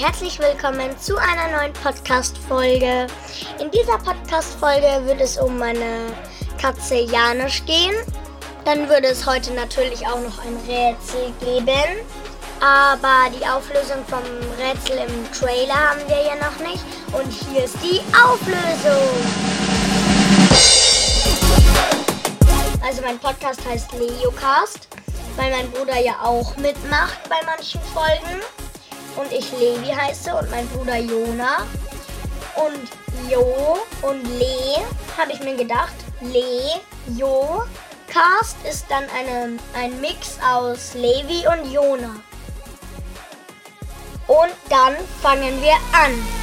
herzlich willkommen zu einer neuen Podcast-Folge. In dieser Podcast-Folge wird es um meine Katze Janusz gehen. Dann würde es heute natürlich auch noch ein Rätsel geben. Aber die Auflösung vom Rätsel im Trailer haben wir ja noch nicht. Und hier ist die Auflösung. Also mein Podcast heißt Leocast, weil mein Bruder ja auch mitmacht bei manchen Folgen und ich Levi heiße und mein Bruder Jona. Und Jo und Le habe ich mir gedacht. Le, Jo, Cast ist dann eine, ein Mix aus Levi und Jona. Und dann fangen wir an.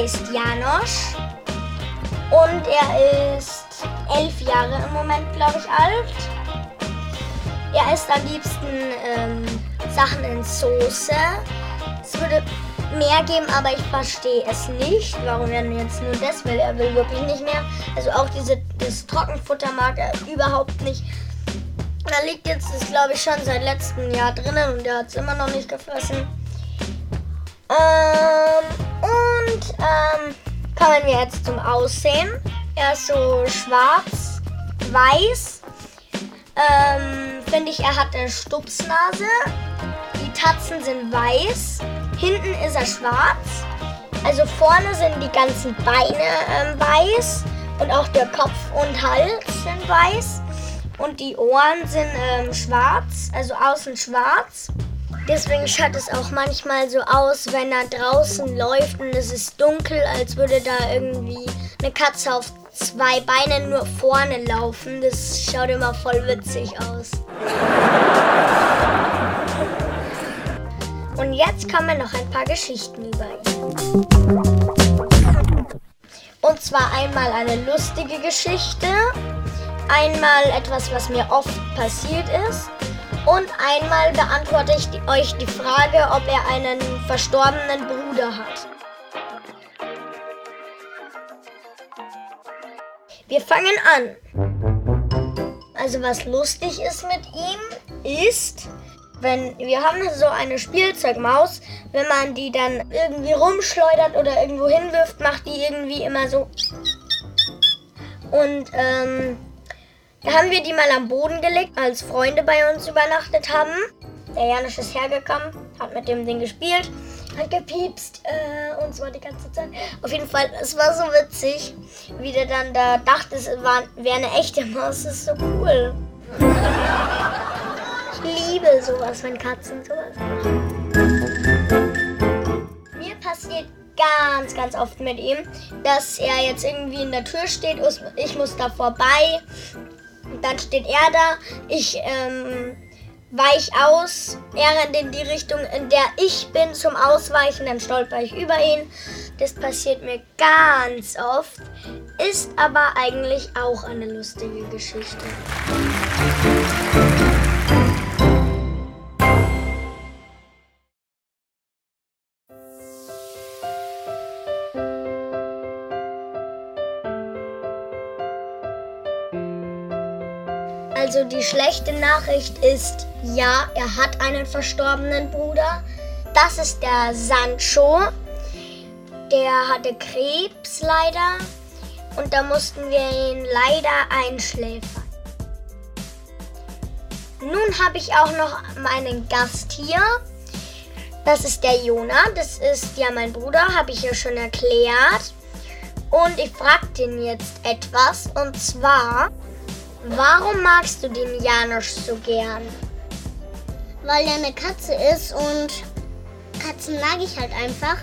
Heißt Janosch und er ist elf Jahre im Moment, glaube ich, alt. Er isst am liebsten ähm, Sachen in Soße. Es würde mehr geben, aber ich verstehe es nicht, warum er jetzt nur das will. Er will wirklich nicht mehr. Also auch diese, das Trockenfutter mag er überhaupt nicht. Da liegt jetzt, das glaube ich, schon seit letztem Jahr drinnen und er hat es immer noch nicht gefressen. Ähm, und ähm, kommen wir jetzt zum Aussehen. Er ist so schwarz, weiß. Ähm, Finde ich, er hat eine Stupsnase. Die Tatzen sind weiß. Hinten ist er schwarz. Also vorne sind die ganzen Beine ähm, weiß. Und auch der Kopf und Hals sind weiß. Und die Ohren sind ähm, schwarz, also außen schwarz. Deswegen schaut es auch manchmal so aus, wenn er draußen läuft und es ist dunkel, als würde da irgendwie eine Katze auf zwei Beinen nur vorne laufen. Das schaut immer voll witzig aus. Und jetzt kommen noch ein paar Geschichten über ihn. Und zwar einmal eine lustige Geschichte, einmal etwas, was mir oft passiert ist und einmal beantworte ich euch die Frage, ob er einen verstorbenen Bruder hat. Wir fangen an. Also was lustig ist mit ihm, ist, wenn wir haben so eine Spielzeugmaus, wenn man die dann irgendwie rumschleudert oder irgendwo hinwirft, macht die irgendwie immer so. Und ähm, da haben wir die mal am Boden gelegt, als Freunde bei uns übernachtet haben. Der Janusz ist hergekommen, hat mit dem Ding gespielt, hat gepiepst äh, und zwar die ganze Zeit. Auf jeden Fall, es war so witzig, wie der dann da dachte, es wäre eine echte Maus. Das ist so cool. Ich liebe sowas, wenn Katzen sowas machen. Mir passiert ganz, ganz oft mit ihm, dass er jetzt irgendwie in der Tür steht, ich muss da vorbei dann steht er da, ich ähm, weich aus, er rennt in die Richtung, in der ich bin zum Ausweichen, dann stolper ich über ihn. Das passiert mir ganz oft, ist aber eigentlich auch eine lustige Geschichte. Also die schlechte Nachricht ist, ja, er hat einen verstorbenen Bruder. Das ist der Sancho. Der hatte Krebs leider und da mussten wir ihn leider einschläfern. Nun habe ich auch noch meinen Gast hier. Das ist der Jona. Das ist ja mein Bruder, habe ich ja schon erklärt. Und ich frage den jetzt etwas. Und zwar, Warum magst du den Janosch so gern? Weil er eine Katze ist und Katzen mag ich halt einfach.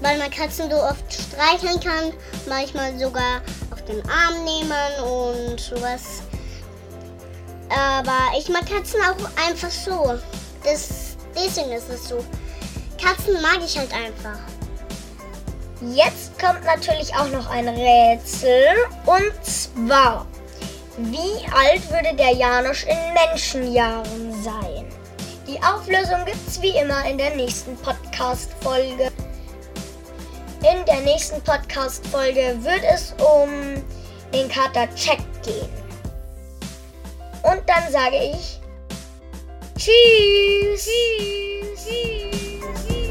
Weil man Katzen so oft streicheln kann, manchmal sogar auf den Arm nehmen und sowas. Aber ich mag Katzen auch einfach so. Das, deswegen ist es so. Katzen mag ich halt einfach. Jetzt kommt natürlich auch noch ein Rätsel. Und zwar, wie alt würde der Janosch in Menschenjahren sein? Die Auflösung gibt's wie immer in der nächsten Podcast-Folge. In der nächsten Podcast-Folge wird es um den Kater Check gehen. Und dann sage ich Tschüss. Tschüss. Tschüss.